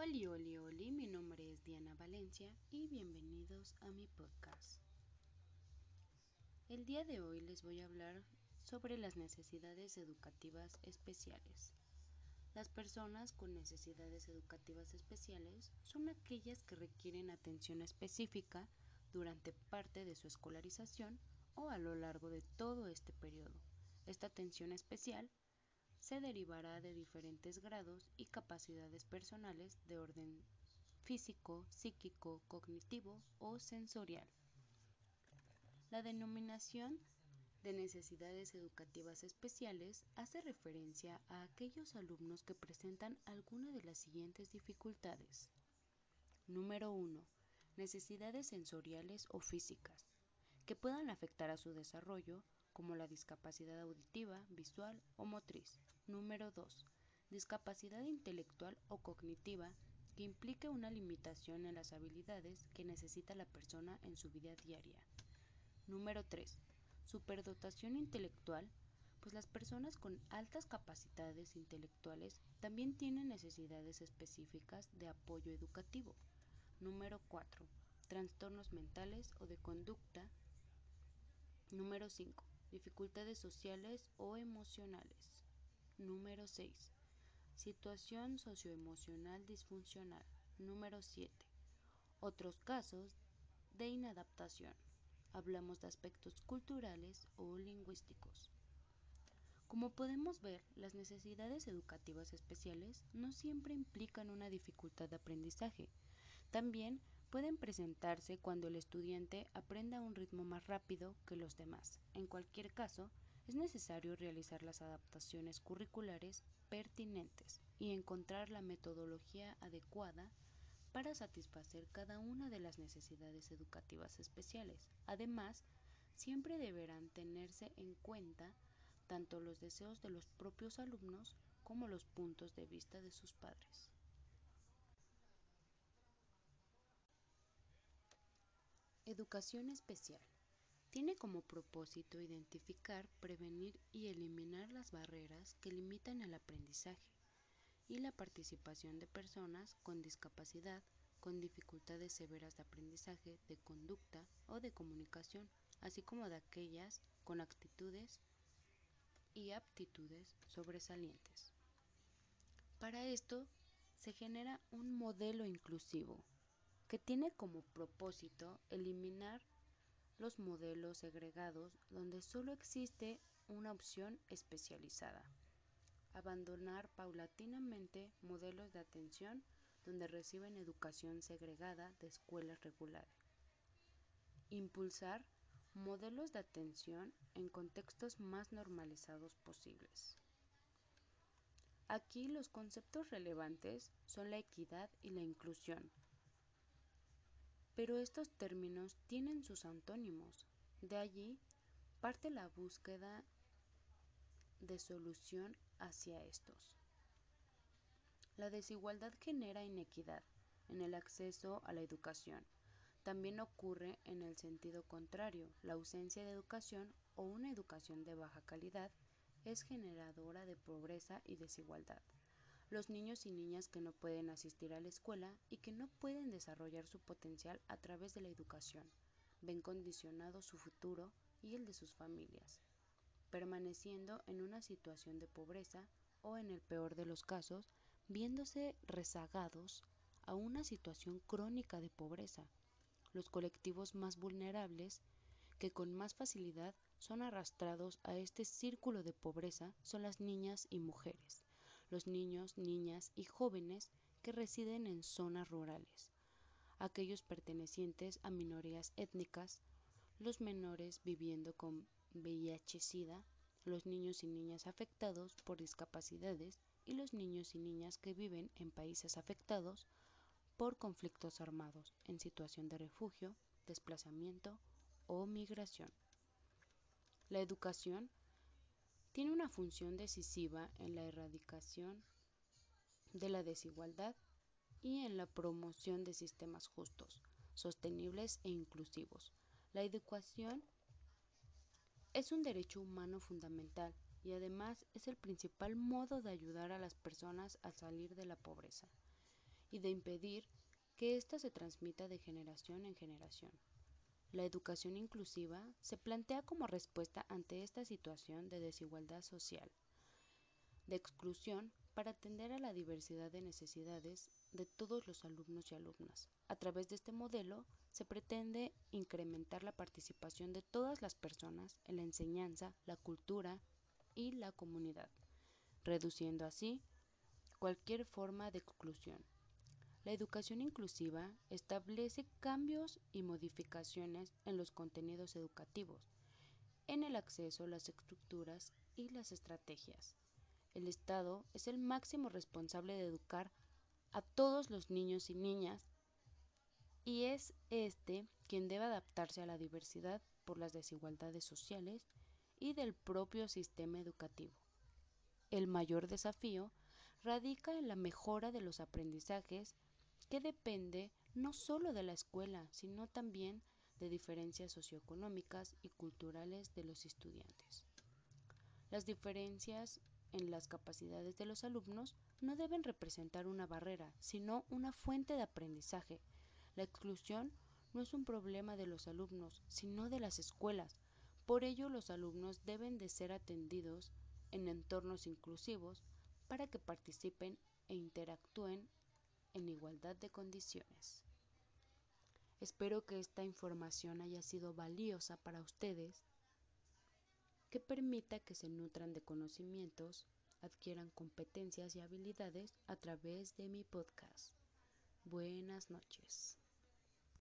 Oli, oli, oli, mi nombre es Diana Valencia y bienvenidos a mi podcast. El día de hoy les voy a hablar sobre las necesidades educativas especiales. Las personas con necesidades educativas especiales son aquellas que requieren atención específica durante parte de su escolarización o a lo largo de todo este periodo. Esta atención especial se derivará de diferentes grados y capacidades personales de orden físico, psíquico, cognitivo o sensorial. La denominación de necesidades educativas especiales hace referencia a aquellos alumnos que presentan alguna de las siguientes dificultades. Número 1. Necesidades sensoriales o físicas que puedan afectar a su desarrollo como la discapacidad auditiva, visual o motriz. Número 2. Discapacidad intelectual o cognitiva que implique una limitación en las habilidades que necesita la persona en su vida diaria. Número 3. Superdotación intelectual, pues las personas con altas capacidades intelectuales también tienen necesidades específicas de apoyo educativo. Número 4. Trastornos mentales o de conducta. Número 5 dificultades sociales o emocionales. Número 6. Situación socioemocional disfuncional. Número 7. Otros casos de inadaptación. Hablamos de aspectos culturales o lingüísticos. Como podemos ver, las necesidades educativas especiales no siempre implican una dificultad de aprendizaje. También pueden presentarse cuando el estudiante aprenda a un ritmo más rápido que los demás. En cualquier caso, es necesario realizar las adaptaciones curriculares pertinentes y encontrar la metodología adecuada para satisfacer cada una de las necesidades educativas especiales. Además, siempre deberán tenerse en cuenta tanto los deseos de los propios alumnos como los puntos de vista de sus padres. Educación especial. Tiene como propósito identificar, prevenir y eliminar las barreras que limitan el aprendizaje y la participación de personas con discapacidad, con dificultades severas de aprendizaje, de conducta o de comunicación, así como de aquellas con actitudes y aptitudes sobresalientes. Para esto se genera un modelo inclusivo que tiene como propósito eliminar los modelos segregados donde solo existe una opción especializada, abandonar paulatinamente modelos de atención donde reciben educación segregada de escuelas regulares, impulsar modelos de atención en contextos más normalizados posibles. Aquí los conceptos relevantes son la equidad y la inclusión, pero estos términos tienen sus antónimos. De allí parte la búsqueda de solución hacia estos. La desigualdad genera inequidad en el acceso a la educación. También ocurre en el sentido contrario. La ausencia de educación o una educación de baja calidad es generadora de pobreza y desigualdad los niños y niñas que no pueden asistir a la escuela y que no pueden desarrollar su potencial a través de la educación, ven condicionado su futuro y el de sus familias, permaneciendo en una situación de pobreza o en el peor de los casos, viéndose rezagados a una situación crónica de pobreza. Los colectivos más vulnerables que con más facilidad son arrastrados a este círculo de pobreza son las niñas y mujeres, los niños, niñas y jóvenes que residen en zonas rurales, aquellos pertenecientes a minorías étnicas, los menores viviendo con VIH-Sida, los niños y niñas afectados por discapacidades y los niños y niñas que viven en países afectados por conflictos armados en situación de refugio, desplazamiento o migración. La educación tiene una función decisiva en la erradicación de la desigualdad y en la promoción de sistemas justos, sostenibles e inclusivos. La educación es un derecho humano fundamental y además es el principal modo de ayudar a las personas a salir de la pobreza y de impedir que ésta se transmita de generación en generación. La educación inclusiva se plantea como respuesta ante esta situación de desigualdad social, de exclusión para atender a la diversidad de necesidades de todos los alumnos y alumnas. A través de este modelo se pretende incrementar la participación de todas las personas en la enseñanza, la cultura y la comunidad, reduciendo así cualquier forma de exclusión. La educación inclusiva establece cambios y modificaciones en los contenidos educativos, en el acceso, las estructuras y las estrategias. El Estado es el máximo responsable de educar a todos los niños y niñas y es este quien debe adaptarse a la diversidad por las desigualdades sociales y del propio sistema educativo. El mayor desafío radica en la mejora de los aprendizajes que depende no solo de la escuela, sino también de diferencias socioeconómicas y culturales de los estudiantes. Las diferencias en las capacidades de los alumnos no deben representar una barrera, sino una fuente de aprendizaje. La exclusión no es un problema de los alumnos, sino de las escuelas. Por ello, los alumnos deben de ser atendidos en entornos inclusivos para que participen e interactúen igualdad de condiciones. Espero que esta información haya sido valiosa para ustedes, que permita que se nutran de conocimientos, adquieran competencias y habilidades a través de mi podcast. Buenas noches.